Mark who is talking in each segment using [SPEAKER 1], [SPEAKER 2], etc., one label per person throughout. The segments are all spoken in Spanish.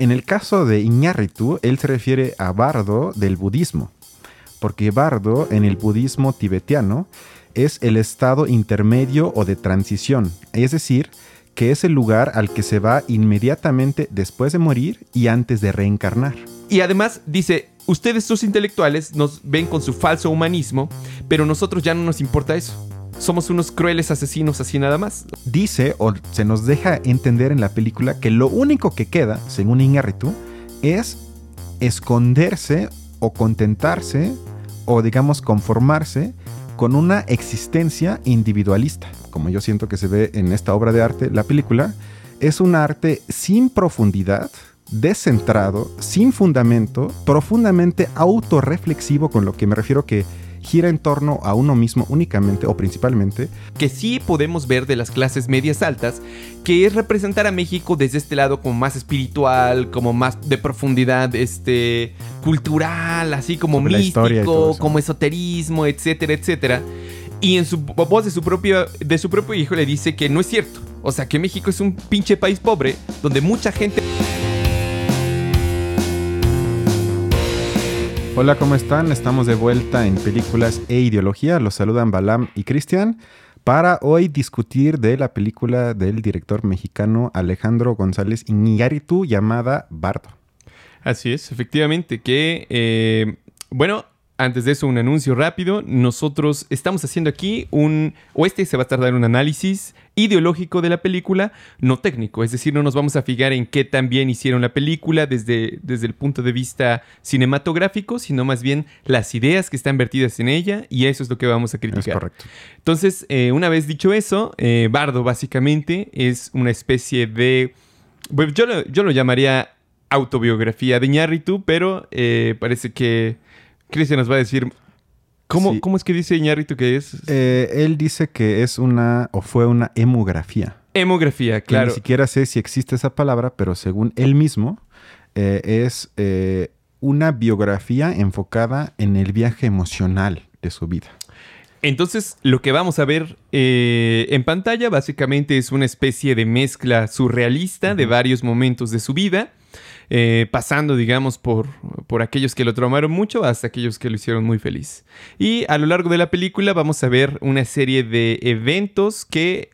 [SPEAKER 1] En el caso de Iñárritu, él se refiere a bardo del budismo, porque bardo en el budismo tibetano es el estado intermedio o de transición, es decir, que es el lugar al que se va inmediatamente después de morir y antes de reencarnar.
[SPEAKER 2] Y además dice, ustedes sus intelectuales nos ven con su falso humanismo, pero nosotros ya no nos importa eso. Somos unos crueles asesinos así nada más.
[SPEAKER 1] Dice o se nos deja entender en la película que lo único que queda, según Iñárritu, es esconderse o contentarse o digamos conformarse con una existencia individualista, como yo siento que se ve en esta obra de arte, la película, es un arte sin profundidad, descentrado, sin fundamento, profundamente autorreflexivo, con lo que me refiero que gira en torno a uno mismo únicamente o principalmente.
[SPEAKER 2] Que sí podemos ver de las clases medias altas, que es representar a México desde este lado como más espiritual, como más de profundidad este, cultural, así como místico, como esoterismo, etcétera, etcétera. Y en su voz de su, propio, de su propio hijo le dice que no es cierto. O sea, que México es un pinche país pobre donde mucha gente...
[SPEAKER 1] Hola, ¿cómo están? Estamos de vuelta en Películas e Ideología. Los saludan Balam y Cristian para hoy discutir de la película del director mexicano Alejandro González Iñárritu llamada Bardo.
[SPEAKER 2] Así es, efectivamente, que, eh, bueno, antes de eso, un anuncio rápido. Nosotros estamos haciendo aquí un, o este se va a tardar un análisis ideológico de la película, no técnico. Es decir, no nos vamos a fijar en qué tan bien hicieron la película desde, desde el punto de vista cinematográfico, sino más bien las ideas que están vertidas en ella y eso es lo que vamos a criticar.
[SPEAKER 1] Es correcto.
[SPEAKER 2] Entonces, eh, una vez dicho eso, eh, Bardo básicamente es una especie de... Pues yo, lo, yo lo llamaría autobiografía de Ñarritu, pero eh, parece que Cristian nos va a decir. ¿Cómo, ¿Cómo es que dice Iñárritu que es?
[SPEAKER 1] Eh, él dice que es una o fue una hemografía.
[SPEAKER 2] Hemografía, claro.
[SPEAKER 1] ni siquiera sé si existe esa palabra, pero según él mismo, eh, es eh, una biografía enfocada en el viaje emocional de su vida.
[SPEAKER 2] Entonces, lo que vamos a ver en pantalla básicamente es una especie de mezcla surrealista de varios momentos de su vida eh, pasando, digamos, por, por aquellos que lo traumaron mucho hasta aquellos que lo hicieron muy feliz. Y a lo largo de la película vamos a ver una serie de eventos que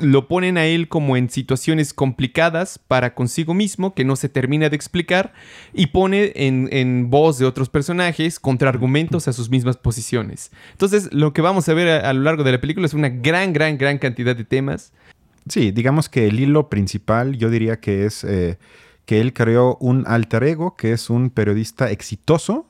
[SPEAKER 2] lo ponen a él como en situaciones complicadas para consigo mismo, que no se termina de explicar, y pone en, en voz de otros personajes contraargumentos a sus mismas posiciones. Entonces, lo que vamos a ver a, lo largo de la película es una gran, gran, gran cantidad de temas.
[SPEAKER 1] Sí, digamos que el hilo principal yo diría que es... Eh, que él creó un alter ego, que es un periodista exitoso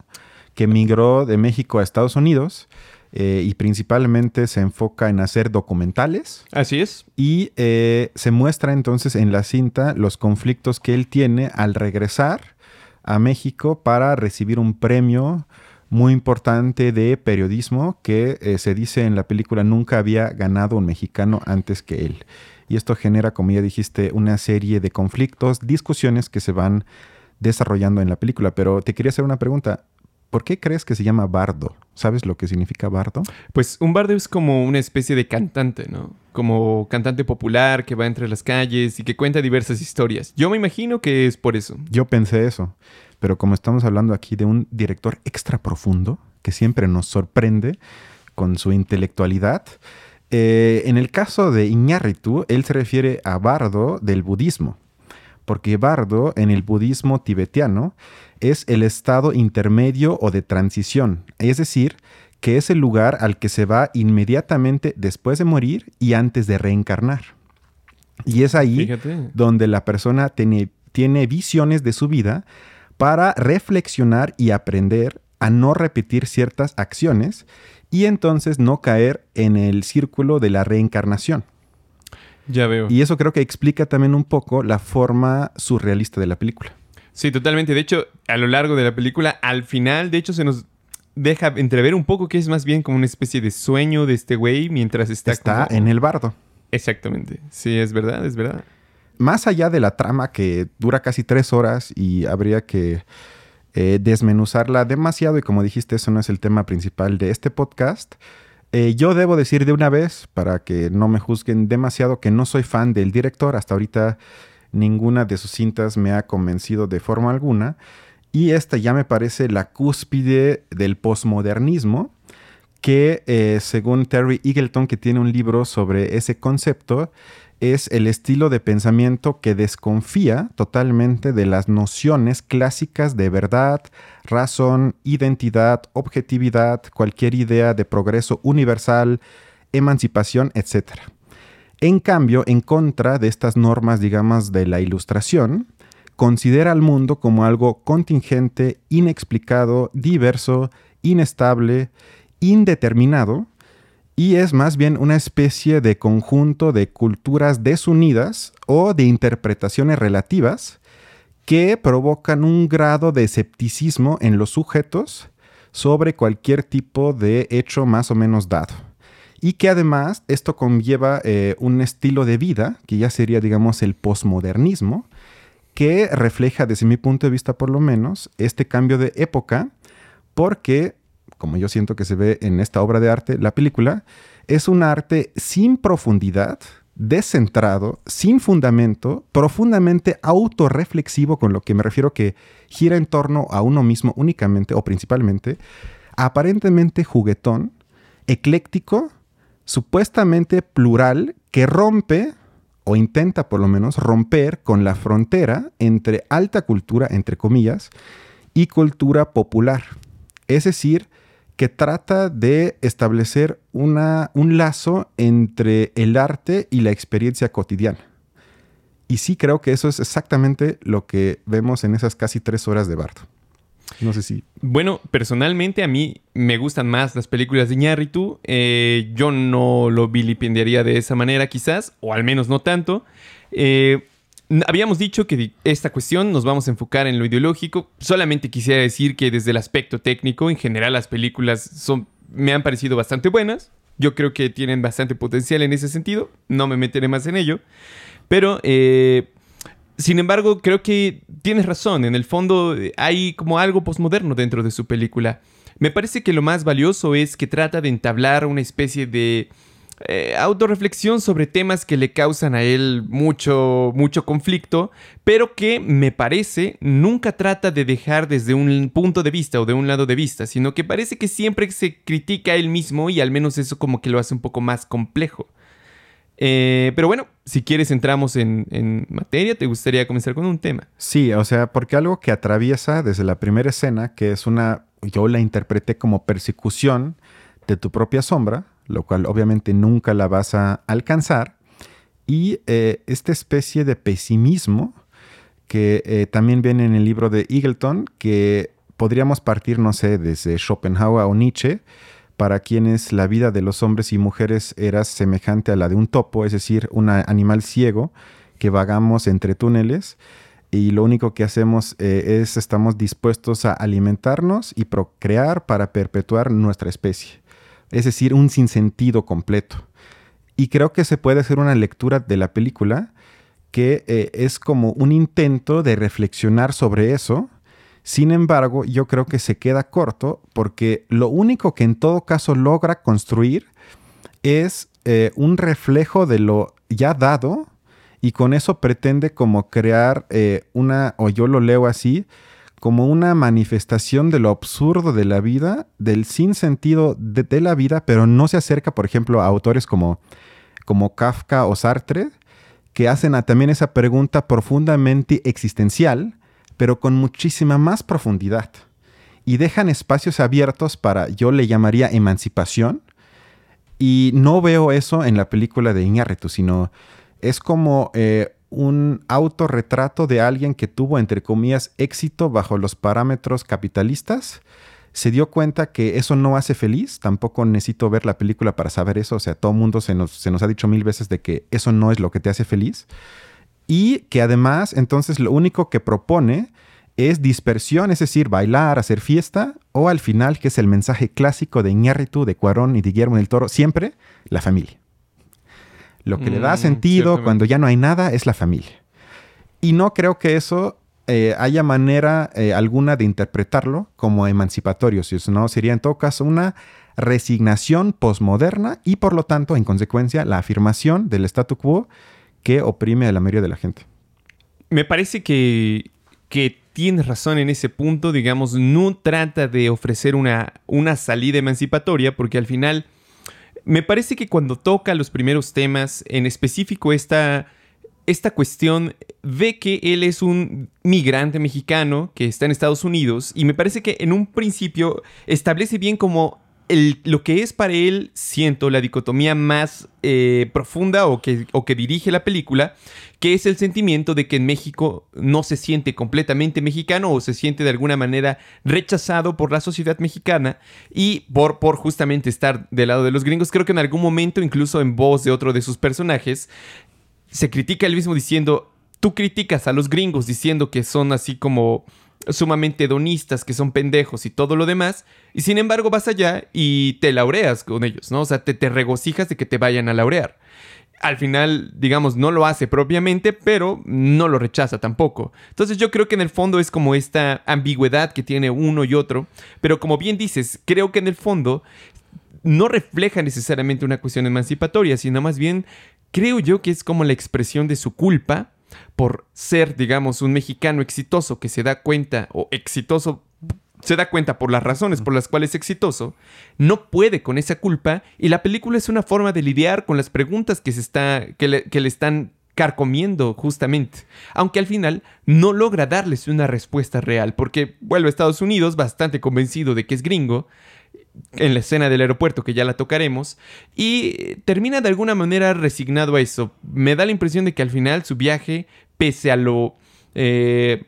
[SPEAKER 1] que migró de México a Estados Unidos eh, y principalmente se enfoca en hacer documentales.
[SPEAKER 2] Así es.
[SPEAKER 1] Y eh, se muestra entonces en la cinta los conflictos que él tiene al regresar a México para recibir un premio muy importante de periodismo que eh, se dice en la película nunca había ganado un mexicano antes que él y esto genera, como ya dijiste, una serie de conflictos, discusiones que se van desarrollando en la película. Pero te quería hacer una pregunta. ¿Por qué crees que se llama bardo? ¿Sabes lo que significa bardo?
[SPEAKER 2] Pues un bardo es como una especie de cantante, ¿no? Como cantante popular que va entre las calles y que cuenta diversas historias. Yo me imagino que es por eso.
[SPEAKER 1] Yo pensé eso, pero como estamos hablando aquí de un director extra profundo, que siempre nos sorprende con su intelectualidad, eh, en el caso de Iñárritu, él se refiere a bardo del budismo, porque bardo en el budismo tibetano es el estado intermedio o de transición, es decir, que es el lugar al que se va inmediatamente después de morir y antes de reencarnar. Y es ahí donde la persona tiene, tiene visiones de su vida para reflexionar y aprender a no repetir ciertas acciones y entonces no caer en el círculo de la reencarnación.
[SPEAKER 2] Ya veo.
[SPEAKER 1] Y eso creo que explica también un poco la forma surrealista de la película.
[SPEAKER 2] Sí, totalmente. De hecho, a lo largo de la película, al final, de hecho, se nos deja entrever un poco que es más bien como una especie de sueño de este güey mientras está...
[SPEAKER 1] Está en el bardo.
[SPEAKER 2] Exactamente. Sí, es verdad, es verdad.
[SPEAKER 1] Más allá de la trama que dura casi tres horas y habría que eh, desmenuzarla demasiado y como dijiste, eso no es el tema principal de este podcast. Eh, yo debo decir de una vez, para que no me juzguen demasiado, que no soy fan del director. Hasta ahorita ninguna de sus cintas me ha convencido de forma alguna. Y esta ya me parece la cúspide del posmodernismo, que eh, según Terry Eagleton, que tiene un libro sobre ese concepto, es el estilo de pensamiento que desconfía totalmente de las nociones clásicas de verdad, razón, identidad, objetividad, cualquier idea de progreso universal, emancipación, etc. En cambio, en contra de estas normas, digamos, de la ilustración, considera al mundo como algo contingente, inexplicado, diverso, inestable, indeterminado, y es más bien una especie de conjunto de culturas desunidas o de interpretaciones relativas que provocan un grado de escepticismo en los sujetos sobre cualquier tipo de hecho más o menos dado. Y que además esto conlleva eh, un estilo de vida, que ya sería, digamos, el posmodernismo, que refleja, desde mi punto de vista por lo menos, este cambio de época, porque como yo siento que se ve en esta obra de arte, la película, es un arte sin profundidad, descentrado, sin fundamento, profundamente autorreflexivo, con lo que me refiero que gira en torno a uno mismo únicamente o principalmente, aparentemente juguetón, ecléctico, supuestamente plural, que rompe o intenta por lo menos romper con la frontera entre alta cultura, entre comillas, y cultura popular. Es decir, que trata de establecer una, un lazo entre el arte y la experiencia cotidiana. Y sí creo que eso es exactamente lo que vemos en esas casi tres horas de Bardo. No sé si...
[SPEAKER 2] Bueno, personalmente a mí me gustan más las películas de Iñárritu. Eh, yo no lo vilipendiaría de esa manera quizás, o al menos no tanto. Eh, Habíamos dicho que esta cuestión nos vamos a enfocar en lo ideológico. Solamente quisiera decir que desde el aspecto técnico, en general las películas son, me han parecido bastante buenas. Yo creo que tienen bastante potencial en ese sentido. No me meteré más en ello. Pero, eh, sin embargo, creo que tienes razón. En el fondo hay como algo posmoderno dentro de su película. Me parece que lo más valioso es que trata de entablar una especie de eh, autorreflexión sobre temas que le causan a él mucho, mucho conflicto, pero que me parece nunca trata de dejar desde un punto de vista o de un lado de vista, sino que parece que siempre se critica a él mismo y al menos eso como que lo hace un poco más complejo. Eh, pero bueno, si quieres entramos en, en, materia, ¿te gustaría comenzar con un tema?
[SPEAKER 1] Sí, o sea, porque algo que atraviesa desde la primera escena, que es una, yo la interpreté como persecución de tu propia sombra, lo cual obviamente nunca la vas a alcanzar. Y eh, esta especie de pesimismo que eh, también viene en el libro de Eagleton, que podríamos partir, no sé, desde Schopenhauer o Nietzsche, para quienes la vida de los hombres y mujeres era semejante a la de un topo, es decir, un animal ciego que vagamos entre túneles y lo único que hacemos eh, es estamos dispuestos a alimentarnos y procrear para perpetuar nuestra especie es decir, un sinsentido completo. Y creo que se puede hacer una lectura de la película que eh, es como un intento de reflexionar sobre eso. Sin embargo, yo creo que se queda corto porque lo único que en todo caso logra construir es eh, un reflejo de lo ya dado y con eso pretende como crear eh, una, o yo lo leo así, como una manifestación de lo absurdo de la vida, del sinsentido de, de la vida, pero no se acerca, por ejemplo, a autores como, como Kafka o Sartre, que hacen también esa pregunta profundamente existencial, pero con muchísima más profundidad. Y dejan espacios abiertos para, yo le llamaría emancipación, y no veo eso en la película de Iñárritu, sino es como eh, un autorretrato de alguien que tuvo, entre comillas, éxito bajo los parámetros capitalistas. Se dio cuenta que eso no hace feliz, tampoco necesito ver la película para saber eso, o sea, todo mundo se nos, se nos ha dicho mil veces de que eso no es lo que te hace feliz. Y que además, entonces, lo único que propone es dispersión, es decir, bailar, hacer fiesta, o al final, que es el mensaje clásico de Iñárritu, de Cuarón y de Guillermo del Toro, siempre la familia. Lo que le da mm, sentido cuando ya no hay nada es la familia. Y no creo que eso eh, haya manera eh, alguna de interpretarlo como emancipatorio, si no sería en todo caso una resignación posmoderna y por lo tanto, en consecuencia, la afirmación del statu quo que oprime a la mayoría de la gente.
[SPEAKER 2] me parece que, que tienes razón en ese punto, digamos, no trata de ofrecer una, una salida emancipatoria, porque al final me parece que cuando toca los primeros temas, en específico esta, esta cuestión, ve que él es un migrante mexicano que está en Estados Unidos y me parece que en un principio establece bien como lo que es para él, siento, la dicotomía más eh, profunda o que, o que dirige la película, que es el sentimiento de que en México no se siente completamente mexicano o se siente de alguna manera rechazado por la sociedad mexicana y por, por justamente estar del lado de los gringos. Creo que en algún momento, incluso en voz de otro de sus personajes, se critica él mismo diciendo, tú criticas a los gringos diciendo que son así como sumamente hedonistas, que son pendejos y todo lo demás, y sin embargo vas allá y te laureas con ellos, ¿no? O sea, te, te regocijas de que te vayan a laurear. Al final, digamos, no lo hace propiamente, pero no lo rechaza tampoco. Entonces yo creo que en el fondo es como esta ambigüedad que tiene uno y otro, pero como bien dices, creo que en el fondo no refleja necesariamente una cuestión emancipatoria, sino más bien creo yo que es como la expresión de su culpa por ser, digamos, un mexicano exitoso que se da cuenta, o exitoso, se da cuenta por las razones por las cuales es exitoso, no puede con esa culpa y la película es una forma de lidiar con las preguntas que, se está, que, le, que le están carcomiendo justamente, aunque al final no logra darles una respuesta real, porque vuelve a Estados Unidos bastante convencido de que es gringo, en la escena del aeropuerto, que ya la tocaremos, y termina de alguna manera resignado a eso. Me da la impresión de que al final su viaje, pese a lo. Eh,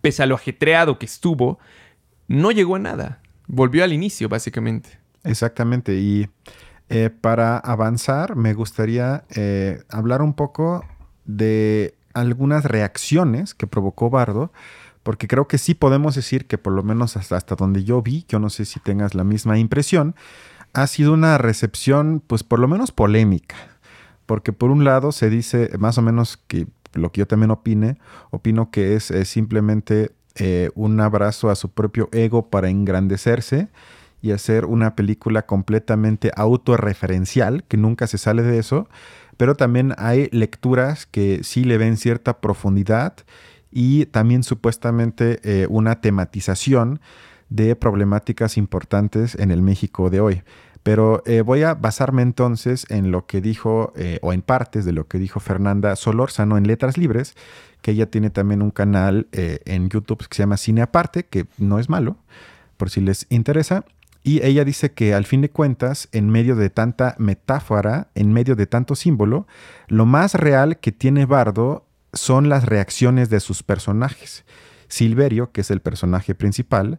[SPEAKER 2] pese a lo ajetreado que estuvo, no llegó a nada. Volvió al inicio, básicamente.
[SPEAKER 1] Exactamente. Y eh, para avanzar, me gustaría eh, hablar un poco de algunas reacciones que provocó Bardo porque creo que sí podemos decir que por lo menos hasta, hasta donde yo vi, yo no sé si tengas la misma impresión, ha sido una recepción pues por lo menos polémica, porque por un lado se dice más o menos que lo que yo también opine, opino que es, simplemente eh, un abrazo a su propio ego para engrandecerse y hacer una película completamente autorreferencial, que nunca se sale de eso, pero también hay lecturas que sí le ven cierta profundidad y también supuestamente eh, una tematización de problemáticas importantes en el México de hoy. Pero eh, voy a basarme entonces en lo que dijo, eh, o en partes de lo que dijo Fernanda Solórzano en Letras Libres, que ella tiene también un canal en YouTube que se llama Cine Aparte, que no es malo, por si les interesa. Y ella dice que al fin de cuentas, en medio de tanta metáfora, en medio de tanto símbolo, lo más real que tiene Bardo son las reacciones de sus personajes. Silverio, que es el personaje principal,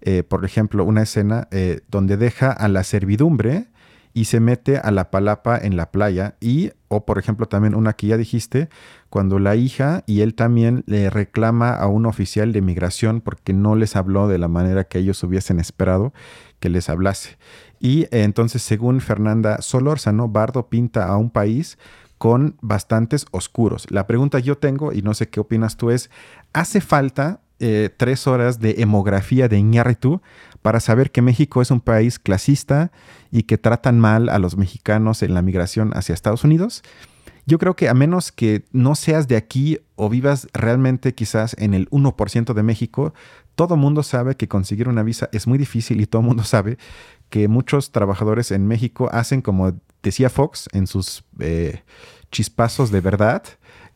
[SPEAKER 1] eh, por ejemplo, una escena eh, donde deja a la servidumbre y se mete a la palapa en la playa y, o por ejemplo también una que ya dijiste, cuando la hija y él también le reclama a un oficial de migración porque no les habló de la manera que ellos hubiesen esperado que les hablase. Y eh, entonces, según Fernanda Solórzano, Bardo pinta a un país con bastantes oscuros. La pregunta yo tengo, y no sé qué opinas tú, es, ¿hace falta eh, tres horas de hemografía de Iñárritu para saber que México es un país clasista y que tratan mal a los mexicanos en la migración hacia Estados Unidos? Yo creo que a menos que no seas de aquí o vivas realmente quizás en el 1% de México, todo mundo sabe que conseguir una visa es muy difícil y todo mundo sabe que muchos trabajadores en México hacen como decía Fox en sus eh, chispazos de verdad,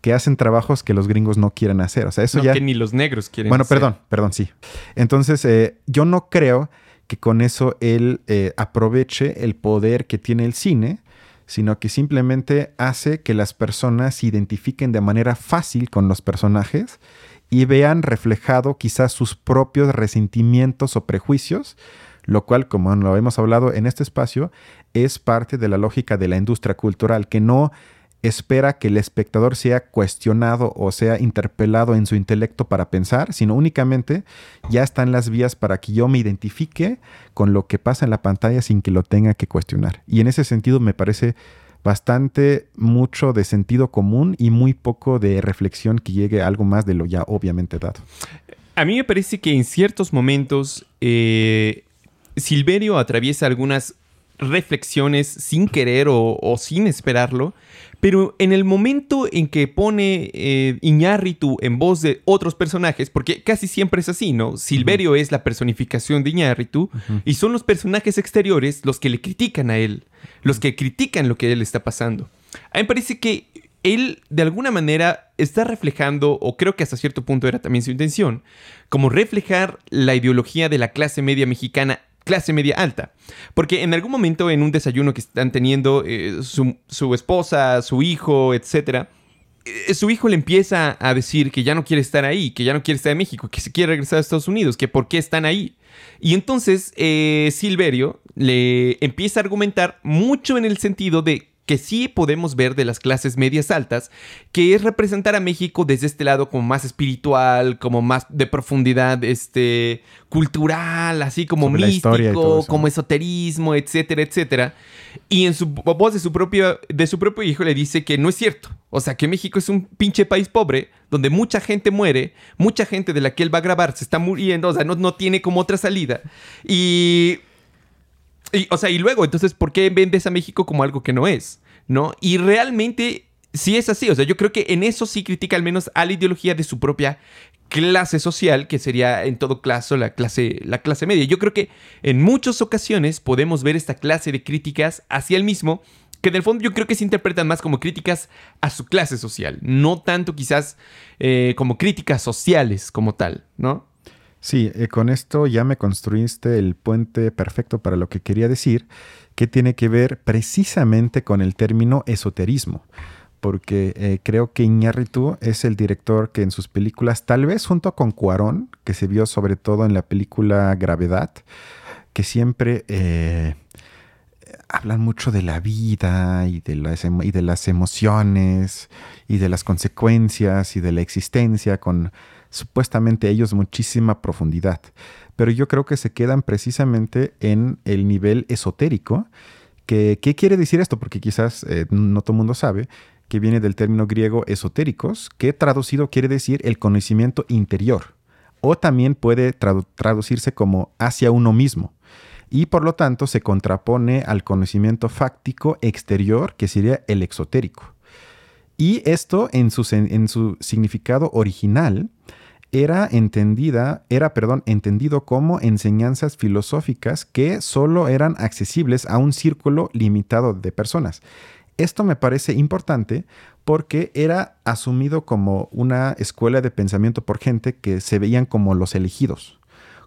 [SPEAKER 1] que hacen trabajos que los gringos no quieren hacer. O sea, eso ya...
[SPEAKER 2] Que ni los negros quieren
[SPEAKER 1] Bueno, perdón, perdón, sí. Entonces, eh, yo no creo que con eso él eh, aproveche el poder que tiene el cine, sino que simplemente hace que las personas se identifiquen de manera fácil con los personajes y vean reflejado quizás sus propios resentimientos o prejuicios lo cual, como lo hemos hablado en este espacio, es parte de la lógica de la industria cultural, que no espera que el espectador sea cuestionado o sea interpelado en su intelecto para pensar, sino únicamente ya están las vías para que yo me identifique con lo que pasa en la pantalla sin que lo tenga que cuestionar. Y en ese sentido me parece bastante mucho de sentido común y muy poco de reflexión que llegue a algo más de lo ya obviamente dado.
[SPEAKER 2] A mí me parece que en ciertos momentos eh, Silverio atraviesa algunas reflexiones sin querer o, sin esperarlo, pero en el momento en que pone eh, Iñárritu en voz de otros personajes, porque casi siempre es así, ¿no? Silverio es la personificación de Iñárritu y son los personajes exteriores los que le critican a él, los que critican lo que él está pasando. A mí me parece que él de alguna manera está reflejando, o creo que hasta cierto punto era también su intención, como reflejar la ideología de la clase media mexicana, clase media alta. Porque en algún momento en un desayuno que están teniendo eh, su, esposa, su hijo, etc., eh, su hijo le empieza a decir que ya no quiere estar ahí, que ya no quiere estar en México, que se quiere regresar a Estados Unidos, que por qué están ahí. Y entonces eh, Silverio le empieza a argumentar mucho en el sentido de que sí podemos ver de las clases medias altas, que es representar a México desde este lado como más espiritual, como más de profundidad este, cultural, así como místico, como esoterismo, etcétera, etcétera. Y en su voz de su, propio, de su propio hijo le dice que no es cierto. O sea, que México es un pinche país pobre, donde mucha gente muere, mucha gente de la que él va a grabar se está muriendo, o sea, no, no tiene como otra salida. Y y, o sea, y luego, entonces, ¿por qué vendes a México como algo que no es? ¿No? Y realmente sí es así. O sea, yo creo que en eso sí critica al menos a la ideología de su propia clase social, que sería en todo caso la clase, la clase media. Yo creo que en muchas ocasiones podemos ver esta clase de críticas hacia él mismo, que en el fondo yo creo que se interpretan más como críticas a su clase social, no tanto quizás eh, como críticas sociales como tal, ¿no?
[SPEAKER 1] Sí, eh, con esto ya me construiste el puente perfecto para lo que quería decir, que tiene que ver precisamente con el término esoterismo, porque eh, creo que Iñárritu es el director que en sus películas, tal vez junto con Cuarón, que se vio sobre todo en la película Gravedad, que siempre eh, hablan mucho de la vida y de, las, y de las emociones y de las consecuencias y de la existencia con supuestamente ellos muchísima profundidad, pero yo creo que se quedan precisamente en el nivel esotérico. Que, ¿Qué quiere decir esto? Porque quizás eh, no todo el mundo sabe que viene del término griego esotéricos, que traducido quiere decir el conocimiento interior, o también puede traducirse como hacia uno mismo, y por lo tanto se contrapone al conocimiento fáctico exterior, que sería el exotérico. Y esto en su, en su significado original era entendida, era, perdón, entendido como enseñanzas filosóficas que solo eran accesibles a un círculo limitado de personas. Esto me parece importante porque era asumido como una escuela de pensamiento por gente que se veían como los elegidos,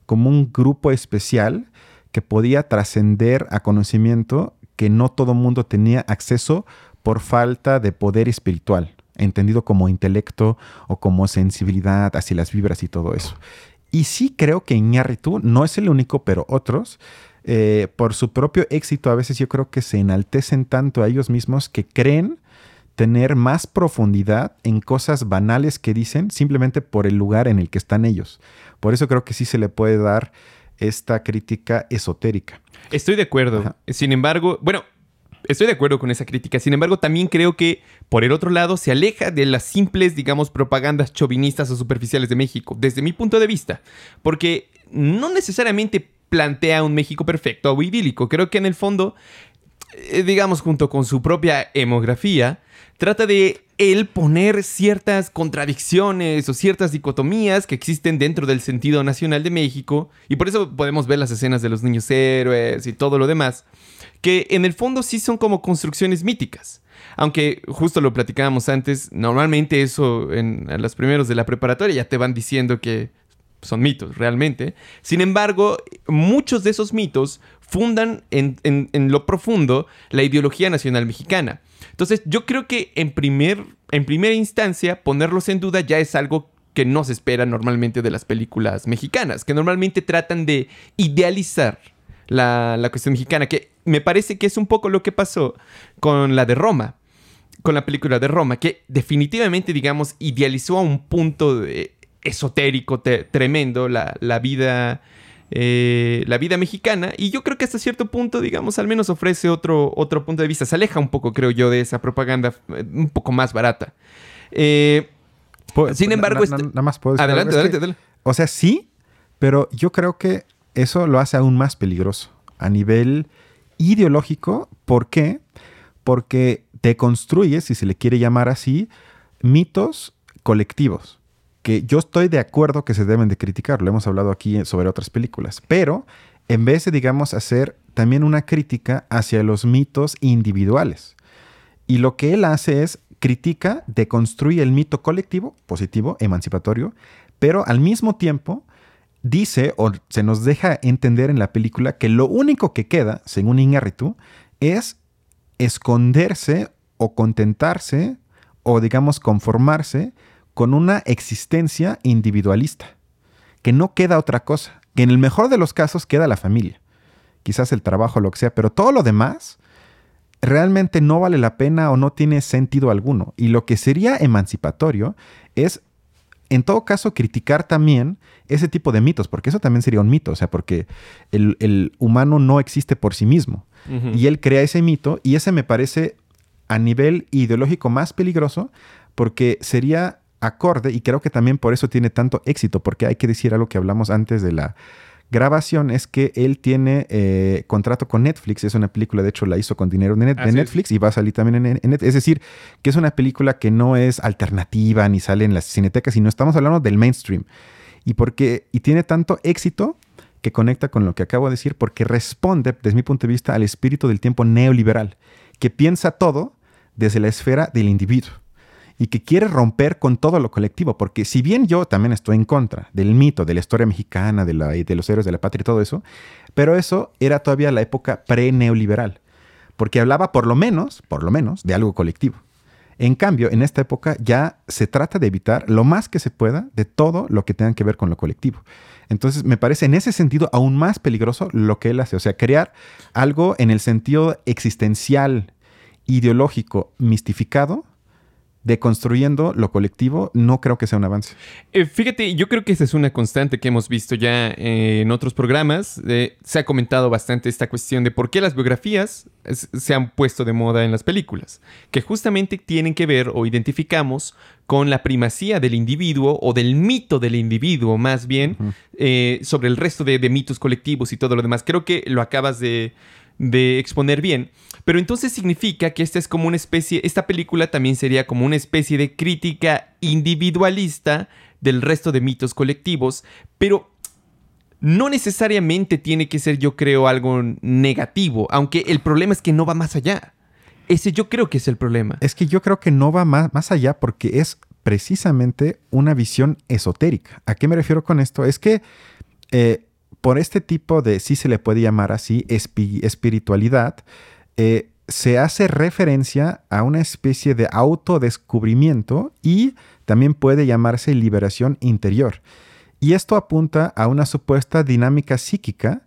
[SPEAKER 1] como un grupo especial que podía trascender a conocimiento que no todo mundo tenía acceso por falta de poder espiritual entendido como intelecto o como sensibilidad hacia las vibras y todo eso. Y sí creo que Iñárritu no es el único, pero otros, eh, por su propio éxito, a veces yo creo que se enaltecen tanto a ellos mismos que creen tener más profundidad en cosas banales que dicen simplemente por el lugar en el que están ellos. Por eso creo que sí se le puede dar esta crítica esotérica.
[SPEAKER 2] Estoy de acuerdo. Sin embargo, bueno, estoy de acuerdo con esa crítica. Sin embargo, también creo que, por el otro lado, se aleja de las simples, digamos, propagandas chauvinistas o superficiales de México, desde mi punto de vista. Porque no necesariamente plantea un México perfecto o idílico. Creo que en el fondo, eh, digamos, junto con su propia hemografía, trata de él poner ciertas contradicciones o ciertas dicotomías que existen dentro del sentido nacional de México. Y por eso podemos ver las escenas de los niños héroes y todo lo demás que en el fondo sí son como construcciones míticas. Aunque justo lo platicábamos antes, normalmente eso en, los primeros de la preparatoria ya te van diciendo que son mitos realmente. Sin embargo, muchos de esos mitos fundan en, lo profundo la ideología nacional mexicana. Entonces yo creo que en, primer, en primera instancia ponerlos en duda ya es algo que no se espera normalmente de las películas mexicanas, que normalmente tratan de idealizar la, la cuestión mexicana, que me parece que es un poco lo que pasó con la de Roma, con la película de Roma, que definitivamente, digamos, idealizó a un punto esotérico tremendo la, vida. Eh, la vida mexicana y yo creo que hasta cierto punto digamos al menos ofrece otro, otro punto de vista se aleja un poco creo yo de esa propaganda eh, un poco más barata eh, sin embargo
[SPEAKER 1] este nada más puedo decir adelante, adelante. o sea sí pero yo creo que eso lo hace aún más peligroso a nivel ideológico. ¿Por qué? Porque te construye, si se le quiere llamar así, mitos colectivos que yo estoy de acuerdo que se deben de criticar, lo hemos hablado aquí sobre otras películas, pero en vez de, digamos, hacer también una crítica hacia los mitos individuales. Y lo que él hace es critica, deconstruye el mito colectivo, positivo, emancipatorio, pero al mismo tiempo dice o se nos deja entender en la película que lo único que queda, según Iñárritu, es esconderse o contentarse o digamos conformarse con una existencia individualista, que no queda otra cosa, que en el mejor de los casos queda la familia, quizás el trabajo, lo que sea, pero todo lo demás realmente no vale la pena o no tiene sentido alguno. Y lo que sería emancipatorio es, en todo caso, criticar también ese tipo de mitos, porque eso también sería un mito, o sea, porque el, humano no existe por sí mismo. Y él crea ese mito y ese me parece a nivel ideológico más peligroso porque sería acorde y creo que también por eso tiene tanto éxito, porque hay que decir algo que hablamos antes de la grabación, es que él tiene eh, contrato con Netflix, es una película, de hecho la hizo con dinero de, Netflix y va a salir también en, Netflix. Es decir, que es una película que no es alternativa ni sale en las cinetecas, sino estamos hablando del mainstream. Y, porque, y tiene tanto éxito que conecta con lo que acabo de decir, porque responde, desde mi punto de vista, al espíritu del tiempo neoliberal, que piensa todo desde la esfera del individuo y que quiere romper con todo lo colectivo, porque si bien yo también estoy en contra del mito, de la historia mexicana, de, la, de los héroes de la patria y todo eso, pero eso era todavía la época pre-neoliberal, porque hablaba por lo menos, por lo menos, de algo colectivo. En cambio, en esta época ya se trata de evitar lo más que se pueda de todo lo que tenga que ver con lo colectivo. Entonces, me parece en ese sentido aún más peligroso lo que él hace, o sea, crear algo en el sentido existencial, ideológico, mistificado, deconstruyendo lo colectivo, no creo que sea un avance.
[SPEAKER 2] Eh, fíjate, yo creo que esa es una constante que hemos visto ya eh, en otros programas. Eh, se ha comentado bastante esta cuestión de por qué las biografías se han puesto de moda en las películas, que justamente tienen que ver o identificamos con la primacía del individuo o del mito del individuo, más bien, sobre el resto de mitos colectivos y todo lo demás. Creo que lo acabas de de exponer bien. Pero entonces significa que esta es como una especie, esta película también sería como una especie de crítica individualista del resto de mitos colectivos, pero no necesariamente tiene que ser, yo creo, algo negativo, aunque el problema es que no va más allá. Ese yo creo que es el problema.
[SPEAKER 1] Es que yo creo que no va más, más allá porque es precisamente una visión esotérica. ¿A qué me refiero con esto? Es que eh, por este tipo de, si se le puede llamar así, espiritualidad, eh, se hace referencia a una especie de autodescubrimiento y también puede llamarse liberación interior. Y esto apunta a una supuesta dinámica psíquica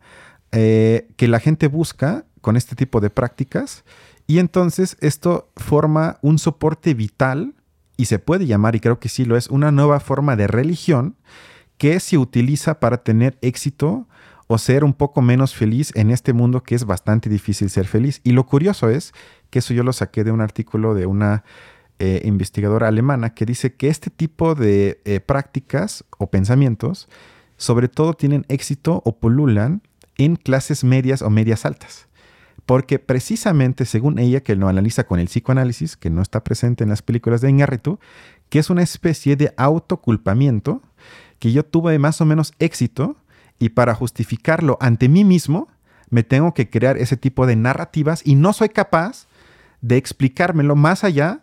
[SPEAKER 1] eh, que la gente busca con este tipo de prácticas. Y entonces esto forma un soporte vital y se puede llamar, y creo que sí lo es, una nueva forma de religión que se utiliza para tener éxito o ser un poco menos feliz en este mundo que es bastante difícil ser feliz. Y lo curioso es que eso yo lo saqué de un artículo de una eh, investigadora alemana que dice que este tipo de eh, prácticas o pensamientos sobre todo tienen éxito o polulan en clases medias o medias altas. Porque precisamente, según ella, que lo analiza con el psicoanálisis, que no está presente en las películas de Iñárritu, que es una especie de autoculpamiento que yo tuve más o menos éxito y para justificarlo ante mí mismo, me tengo que crear ese tipo de narrativas y no soy capaz de explicármelo más allá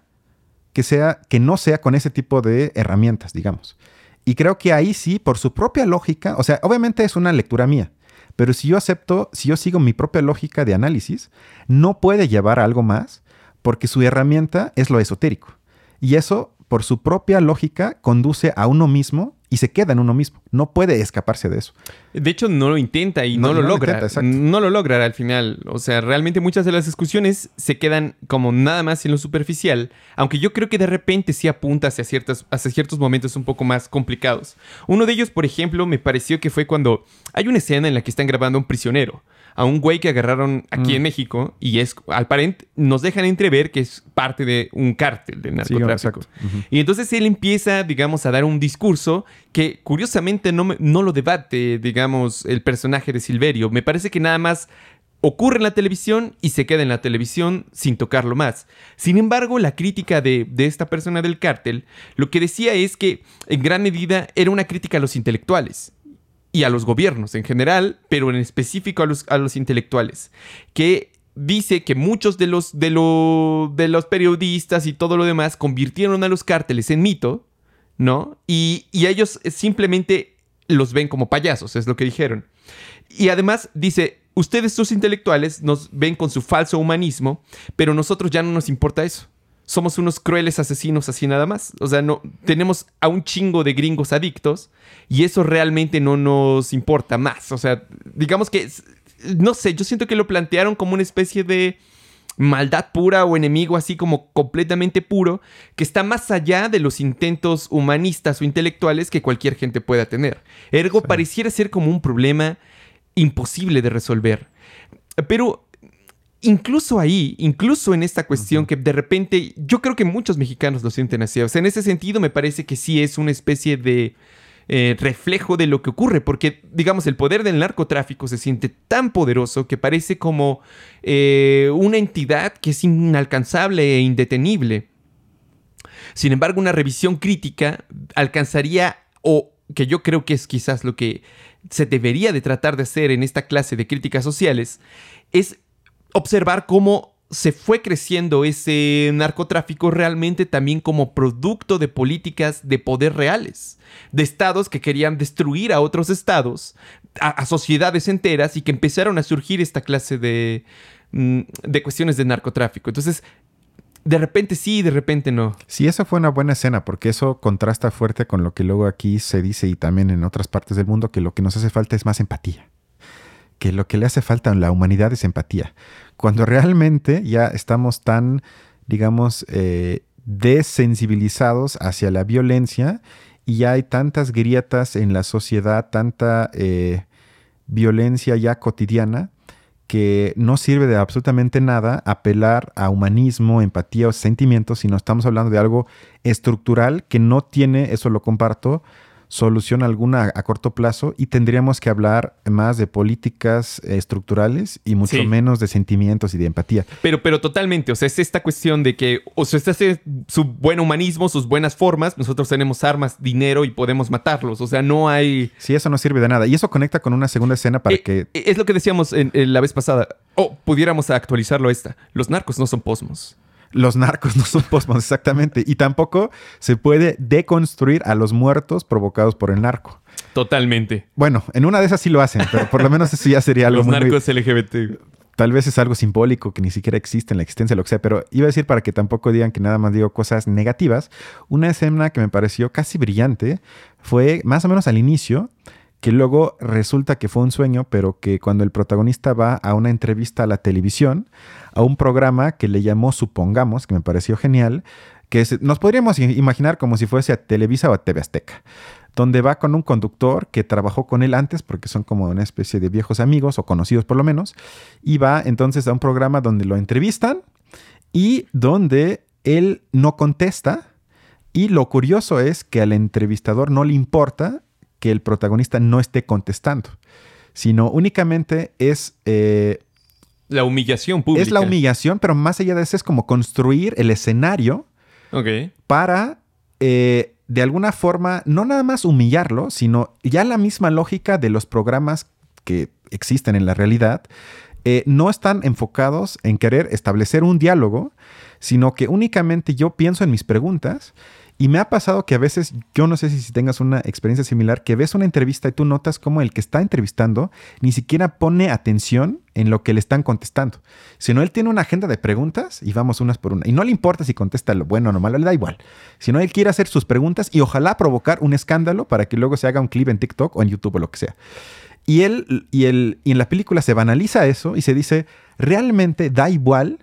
[SPEAKER 1] que sea que no sea con ese tipo de herramientas, digamos. Y creo que ahí sí, por su propia lógica, o sea, obviamente es una lectura mía, pero si yo acepto, si yo sigo mi propia lógica de análisis, no puede llevar a algo más porque su herramienta es lo esotérico. Y eso, por su propia lógica, conduce a uno mismo y se queda en uno mismo. No puede escaparse de eso.
[SPEAKER 2] De hecho, no lo intenta y no, lo logra. no lo logra al final. O sea, realmente muchas de las discusiones se quedan como nada más en lo superficial, aunque yo creo que de repente sí apunta hacia, ciertos, hacia ciertos momentos un poco más complicados. Uno de ellos, por ejemplo, me pareció que fue cuando hay una escena en la que están grabando a un prisionero a un güey que agarraron aquí mm. en México y es, nos dejan entrever que es parte de un cártel de narcotráfico. Y entonces él empieza, digamos, a dar un discurso que curiosamente no, no lo debate, digamos, el personaje de Silverio. Me parece que nada más ocurre en la televisión y se queda en la televisión sin tocarlo más. Sin embargo, la crítica de, esta persona del cártel lo que decía es que en gran medida era una crítica a los intelectuales y a los gobiernos en general, pero en específico a los, a los intelectuales, que dice que muchos de los, de, de los periodistas y todo lo demás convirtieron a los cárteles en mito, ¿no? Y, y ellos simplemente los ven como payasos, es lo que dijeron. Y además dice, ustedes, sus intelectuales, nos ven con su falso humanismo, pero nosotros ya no nos importa eso. Somos unos crueles asesinos así nada más. O sea, no tenemos a un chingo de gringos adictos y eso realmente no nos importa más. O sea, digamos que no sé, yo siento que lo plantearon como una especie de maldad pura o enemigo así como completamente puro, que está más allá de los intentos humanistas o intelectuales que cualquier gente pueda tener. Ergo pareciera ser como un problema imposible de resolver. Pero incluso ahí, incluso en esta cuestión que de repente yo creo que muchos mexicanos lo sienten así. O sea, en ese sentido me parece que sí es una especie de eh, reflejo de lo que ocurre, porque digamos el poder del narcotráfico se siente tan poderoso que parece como eh, una entidad que es inalcanzable e indetenible. Sin embargo, una revisión crítica alcanzaría, o que yo creo que es quizás lo que se debería de tratar de hacer en esta clase de críticas sociales, es observar cómo se fue creciendo ese narcotráfico realmente también como producto de políticas de poder reales, de estados que querían destruir a otros estados, a, sociedades enteras y que empezaron a surgir esta clase de, mm, de cuestiones de narcotráfico. Entonces, de repente sí, de repente no.
[SPEAKER 1] Sí, esa fue una buena escena porque eso contrasta fuerte con lo que luego aquí se dice y también en otras partes del mundo que lo que nos hace falta es más empatía que lo que le hace falta a la humanidad es empatía. Cuando realmente ya estamos tan, digamos, eh, desensibilizados hacia la violencia y ya hay tantas grietas en la sociedad, tanta eh, violencia ya cotidiana, que no sirve de absolutamente nada apelar a humanismo, empatía o sentimientos, sino estamos hablando de algo estructural que no tiene, eso lo comparto, solución alguna a corto plazo y tendríamos que hablar más de políticas estructurales y mucho menos de sentimientos y de empatía.
[SPEAKER 2] Pero, pero totalmente, o sea, es esta cuestión de que, o sea, este es su buen humanismo, sus buenas formas, nosotros tenemos armas, dinero y podemos matarlos, o sea, no hay...
[SPEAKER 1] Sí, eso no sirve de nada. Y eso conecta con una segunda escena para
[SPEAKER 2] eh,
[SPEAKER 1] que...
[SPEAKER 2] Eh, es lo que decíamos en, la vez pasada, o pudiéramos actualizarlo esta, los narcos no son posmos
[SPEAKER 1] los narcos no son posmos, exactamente. Y tampoco se puede deconstruir a los muertos provocados por el narco.
[SPEAKER 2] Totalmente.
[SPEAKER 1] Bueno, en una de esas sí lo hacen, pero por lo menos eso ya sería algo
[SPEAKER 2] los narcos LGBT.
[SPEAKER 1] Tal vez es algo simbólico que ni siquiera existe en la existencia, lo que sea, pero iba a decir para que tampoco digan que nada más digo cosas negativas. Una escena que me pareció casi brillante fue más o menos al inicio, que luego resulta que fue un sueño, pero que cuando el protagonista va a una entrevista a la televisión, a un programa que le llamó Supongamos, que me pareció genial, que nos podríamos imaginar como si fuese a Televisa o a TV Azteca, donde va con un conductor que trabajó con él antes, porque son como una especie de viejos amigos o conocidos por lo menos, y va entonces a un programa donde lo entrevistan y donde él no contesta. Y lo curioso es que al entrevistador no le importa que el protagonista no esté contestando, sino únicamente es eh,
[SPEAKER 2] la humillación pública.
[SPEAKER 1] Es la humillación, pero más allá de eso es como construir el escenario para, eh, de alguna forma, no nada más humillarlo, sino ya la misma lógica de los programas que existen en la realidad, eh, no están enfocados en querer establecer un diálogo, sino que únicamente yo pienso en mis preguntas y me ha pasado que a veces, yo no sé si, tengas una experiencia similar, que ves una entrevista y tú notas como el que está entrevistando ni siquiera pone atención en lo que le están contestando. Sino él tiene una agenda de preguntas y vamos unas por una. Y no le importa si contesta lo bueno o lo malo, le da igual. Sino él quiere hacer sus preguntas y ojalá provocar un escándalo para que luego se haga un clip en TikTok o en YouTube o lo que sea. Y él y, el, y en la película se banaliza eso y se dice, realmente da igual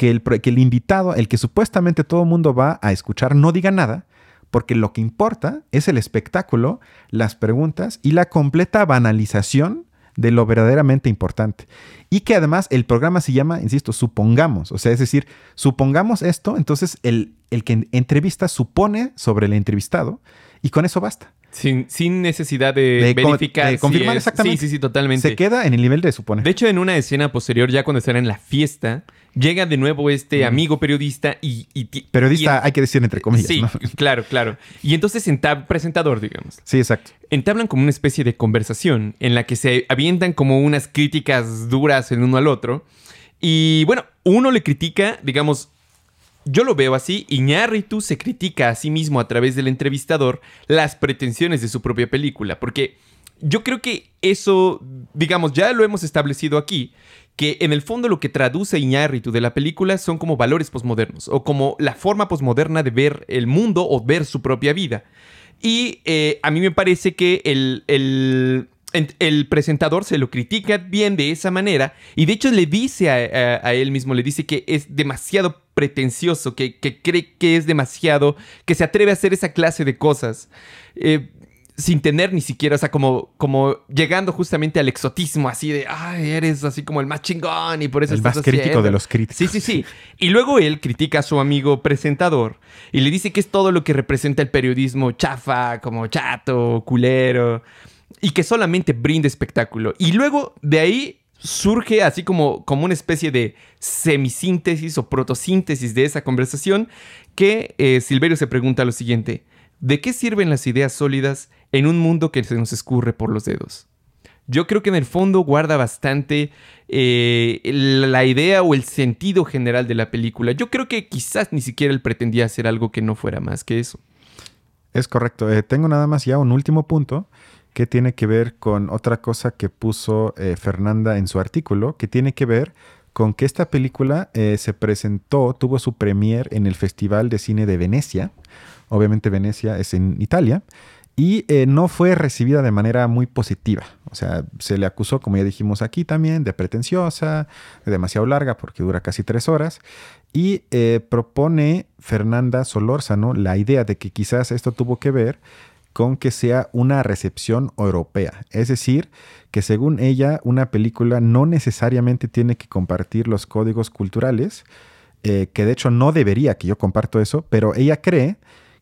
[SPEAKER 1] que el, invitado, el que supuestamente todo el mundo va a escuchar, no diga nada, porque lo que importa es el espectáculo, las preguntas y la completa banalización de lo verdaderamente importante. Y que además el programa se llama, insisto, supongamos. O sea, es decir, supongamos esto, entonces el, el que entrevista supone sobre el entrevistado y con eso basta.
[SPEAKER 2] Sin, sin necesidad de,
[SPEAKER 1] De con-
[SPEAKER 2] verificar.
[SPEAKER 1] de confirmar
[SPEAKER 2] si es-
[SPEAKER 1] exactamente.
[SPEAKER 2] Sí, sí, sí, totalmente.
[SPEAKER 1] Se queda en el nivel de suponer.
[SPEAKER 2] De hecho, en una escena posterior, ya cuando están en la fiesta, llega de nuevo este amigo periodista y...
[SPEAKER 1] Periodista,
[SPEAKER 2] y-
[SPEAKER 1] hay que decir entre comillas.
[SPEAKER 2] sí,
[SPEAKER 1] ¿no?
[SPEAKER 2] claro, claro. Y entonces, entab- presentador, digamos.
[SPEAKER 1] Sí, exacto.
[SPEAKER 2] entablan como una especie de conversación en la que se avientan como unas críticas duras el uno al otro. Y bueno, uno le critica, digamos, yo lo veo así, Iñárritu se critica a sí mismo a través del entrevistador las pretensiones de su propia película, porque yo creo que eso, digamos, ya lo hemos establecido aquí, que en el fondo lo que traduce Iñárritu de la película son como valores posmodernos, o como la forma posmoderna de ver el mundo o ver su propia vida. Y eh, a mí me parece que el, el, el presentador se lo critica bien de esa manera y de hecho le dice a, a- a él mismo, le dice que es demasiado pretencioso, que, que cree que es demasiado, que se atreve a hacer esa clase de cosas. eh, sin tener ni siquiera, o sea, como, como llegando justamente al exotismo, así de, ay, eres así como el más chingón y por eso
[SPEAKER 1] El
[SPEAKER 2] estás
[SPEAKER 1] más crítico
[SPEAKER 2] haciendo".
[SPEAKER 1] de los críticos.
[SPEAKER 2] Sí, sí, sí. Y luego él critica a su amigo presentador y le dice que es todo lo que representa el periodismo chafa, como chato, culero, y que solamente brinda espectáculo. Y luego de ahí surge así como, como una especie de semisíntesis o protosíntesis de esa conversación que eh, Silverio se pregunta lo siguiente. ¿De qué sirven las ideas sólidas en un mundo que se nos escurre por los dedos? Yo creo que en el fondo guarda bastante eh, la idea o el sentido general de la película. Yo creo que quizás ni siquiera él pretendía hacer algo que no fuera más que eso.
[SPEAKER 1] Es correcto. Eh, tengo nada más ya un último punto que tiene que ver con otra cosa que puso eh, Fernanda en su artículo, que tiene que ver con que esta película eh, se presentó, tuvo su premier en el Festival de Cine de Venecia. Obviamente Venecia es en Italia. Y eh, no fue recibida de manera muy positiva. O sea, se le acusó, como ya dijimos aquí también, de pretenciosa, de demasiado larga porque dura casi tres horas. Y propone Fernanda Solórzano la idea de que quizás esto tuvo que ver con que sea una recepción europea. Es decir, que según ella, una película no necesariamente tiene que compartir los códigos culturales, eh, que de hecho no debería, que yo comparto eso, pero ella cree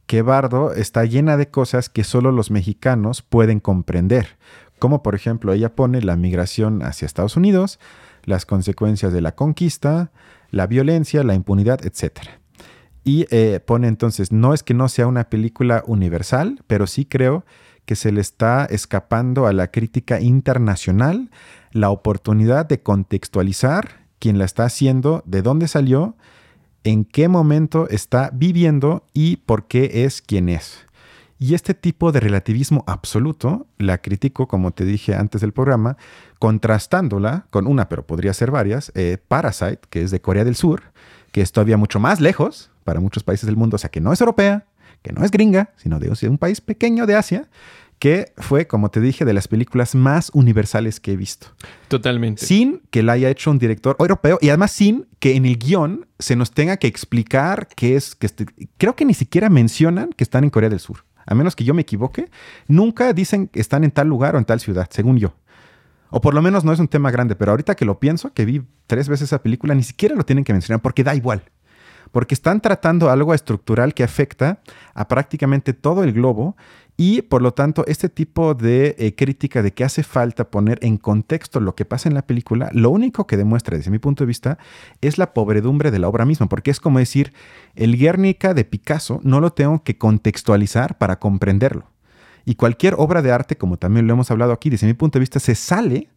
[SPEAKER 1] que Bardo está llena de cosas que solo los mexicanos pueden comprender, como por ejemplo ella pone la migración hacia Estados Unidos, las consecuencias de la conquista, la violencia, la impunidad, etc. Y eh, pone entonces, no es que no sea una película universal, pero sí creo que se le está escapando a la crítica internacional la oportunidad de contextualizar quién la está haciendo, de dónde salió, en qué momento está viviendo y por qué es quien es. Y este tipo de relativismo absoluto la critico, como te dije antes del programa, contrastándola con una, pero podría ser varias, eh, Parasite, que es de Corea del Sur, que es todavía mucho más lejos para muchos países del mundo, o sea, que no es europea, que no es gringa, sino de un país pequeño de Asia, que fue, como te dije, de las películas más universales que he visto
[SPEAKER 2] Totalmente.
[SPEAKER 1] sin que la haya hecho un director europeo y además sin que en el guion se nos tenga que explicar qué es, que este- creo que ni siquiera mencionan que están en Corea del Sur. A menos que yo me equivoque, nunca dicen que están en tal lugar o en tal ciudad, según yo. O por lo menos no es un tema grande, pero ahorita que lo pienso, que vi tres veces esa película, ni siquiera lo tienen que mencionar porque da igual. Porque están tratando algo estructural que afecta a prácticamente todo el globo y por lo tanto este tipo de eh, crítica de que hace falta poner en contexto lo que pasa en la película, lo único que demuestra desde mi punto de vista es la pobredumbre de la obra misma, porque es como decir, el Guernica de Picasso no lo tengo que contextualizar para comprenderlo. Y cualquier obra de arte, como también lo hemos hablado aquí, desde mi punto de vista, se sale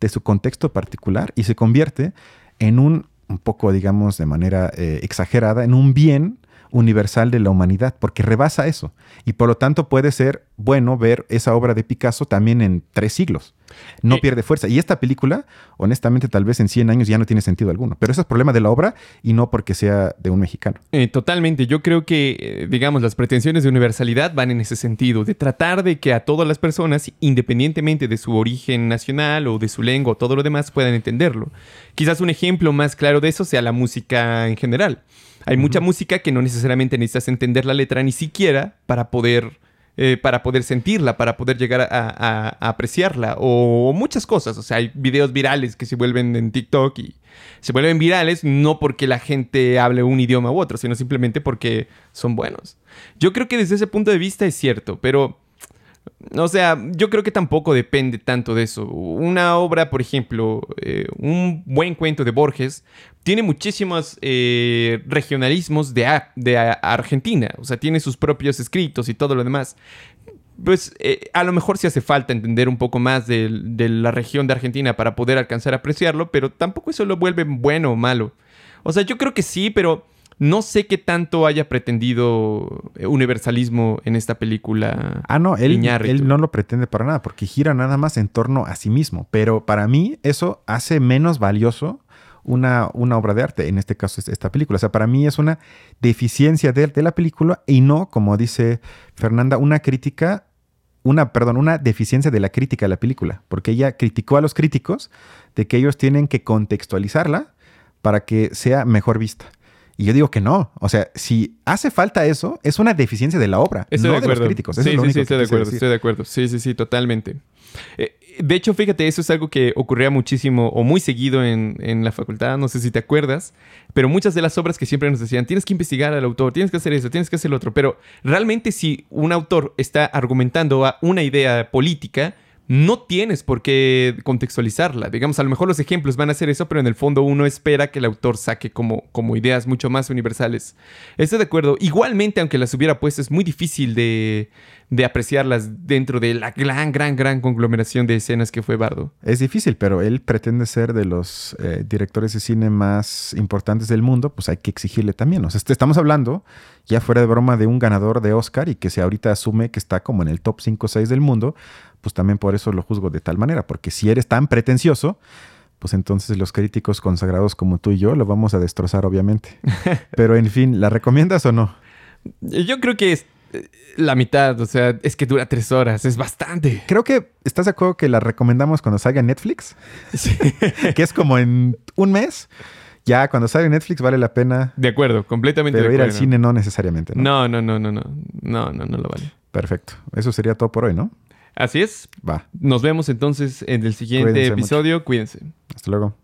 [SPEAKER 1] de su contexto particular y se convierte en un, un poco, digamos, de manera eh, exagerada, en un bien universal de la humanidad, porque rebasa eso. Y por lo tanto puede ser bueno ver esa obra de Picasso también en tres siglos. No
[SPEAKER 2] Eh,
[SPEAKER 1] pierde fuerza. Y esta película, honestamente, tal vez en 100 años ya no tiene sentido alguno. Pero eso es problema de la obra y no porque sea de un mexicano.
[SPEAKER 2] Eh, totalmente. Yo creo que, eh, digamos, las pretensiones de universalidad van en ese sentido, de tratar de que a todas las personas, independientemente de su origen nacional o de su lengua o todo lo demás, puedan entenderlo. Quizás un ejemplo más claro de eso sea la música en general. Hay mucha música que no necesariamente necesitas entender la letra ni siquiera para poder, eh, para poder sentirla, para poder llegar a, a- a apreciarla. O muchas cosas. O sea, hay videos virales que se vuelven en TikTok y se vuelven virales no porque la gente hable un idioma u otro, sino simplemente porque son buenos. Yo creo que desde ese punto de vista es cierto, pero O sea, yo creo que tampoco depende tanto de eso. Una obra, por ejemplo, eh, un buen cuento de Borges, tiene muchísimos eh, regionalismos de, de Argentina. O sea, tiene sus propios escritos y todo lo demás. Pues eh, a lo mejor sí hace falta entender un poco más de, de la región de Argentina para poder alcanzar a apreciarlo, pero tampoco eso lo vuelve bueno o malo. O sea, yo creo que sí, pero no sé qué tanto haya pretendido eh, universalismo en esta película.
[SPEAKER 1] Ah, no, él, él, no lo pretende para nada, porque gira nada más en torno a sí mismo. Pero para mí eso hace menos valioso una, una, obra de arte, en este caso esta película. O sea, para mí es una deficiencia de, de la película y no, como dice Fernanda, una crítica, una, perdón, una deficiencia de la crítica de la película, porque ella criticó a los críticos de que ellos tienen que contextualizarla para que sea mejor vista. Y yo digo que no. O sea, si hace falta eso, es una deficiencia de la obra,
[SPEAKER 2] estoy
[SPEAKER 1] no
[SPEAKER 2] de,
[SPEAKER 1] los críticos.
[SPEAKER 2] sí, sí, sí, estoy de acuerdo, estoy de acuerdo. Sí, sí, sí, totalmente. Eh, de hecho, fíjate, eso es algo que ocurría muchísimo o muy seguido en, en, la facultad, no sé si te acuerdas, pero muchas de las obras que siempre nos decían, tienes que investigar al autor, tienes que hacer eso, tienes que hacer lo otro, pero realmente si un autor está argumentando a una idea política, no tienes por qué contextualizarla. Digamos, a lo mejor los ejemplos van a ser eso, pero en el fondo uno espera que el autor saque como, como ideas mucho más universales. Estoy de acuerdo. Igualmente, aunque las hubiera puesto, es muy difícil de, de apreciarlas dentro de la gran, gran, gran conglomeración de escenas que fue Bardo.
[SPEAKER 1] Es difícil, pero él pretende ser de los eh, directores de cine más importantes del mundo, pues hay que exigirle también. O sea, estamos hablando, ya fuera de broma, de un ganador de Oscar y que se ahorita asume que está como en el top 5 o 6 del mundo pues también por eso lo juzgo de tal manera, porque si eres tan pretencioso, pues entonces los críticos consagrados como tú y yo lo vamos a destrozar, obviamente. Pero en fin, ¿la recomiendas o no?
[SPEAKER 2] Yo creo que es eh, la mitad, o sea, es que dura tres horas, es bastante.
[SPEAKER 1] Creo que estás de acuerdo que la recomendamos cuando salga Netflix, que es como en un mes. Ya cuando salga Netflix vale la pena.
[SPEAKER 2] De acuerdo, completamente.
[SPEAKER 1] Pero ir al cine no necesariamente.
[SPEAKER 2] ¿no? no, no, no, no, no, no, no, no lo vale.
[SPEAKER 1] Perfecto. Eso sería todo por hoy, ¿no?
[SPEAKER 2] Así es.
[SPEAKER 1] Va.
[SPEAKER 2] Nos vemos entonces en el siguiente episodio. Cuídense.
[SPEAKER 1] Hasta luego.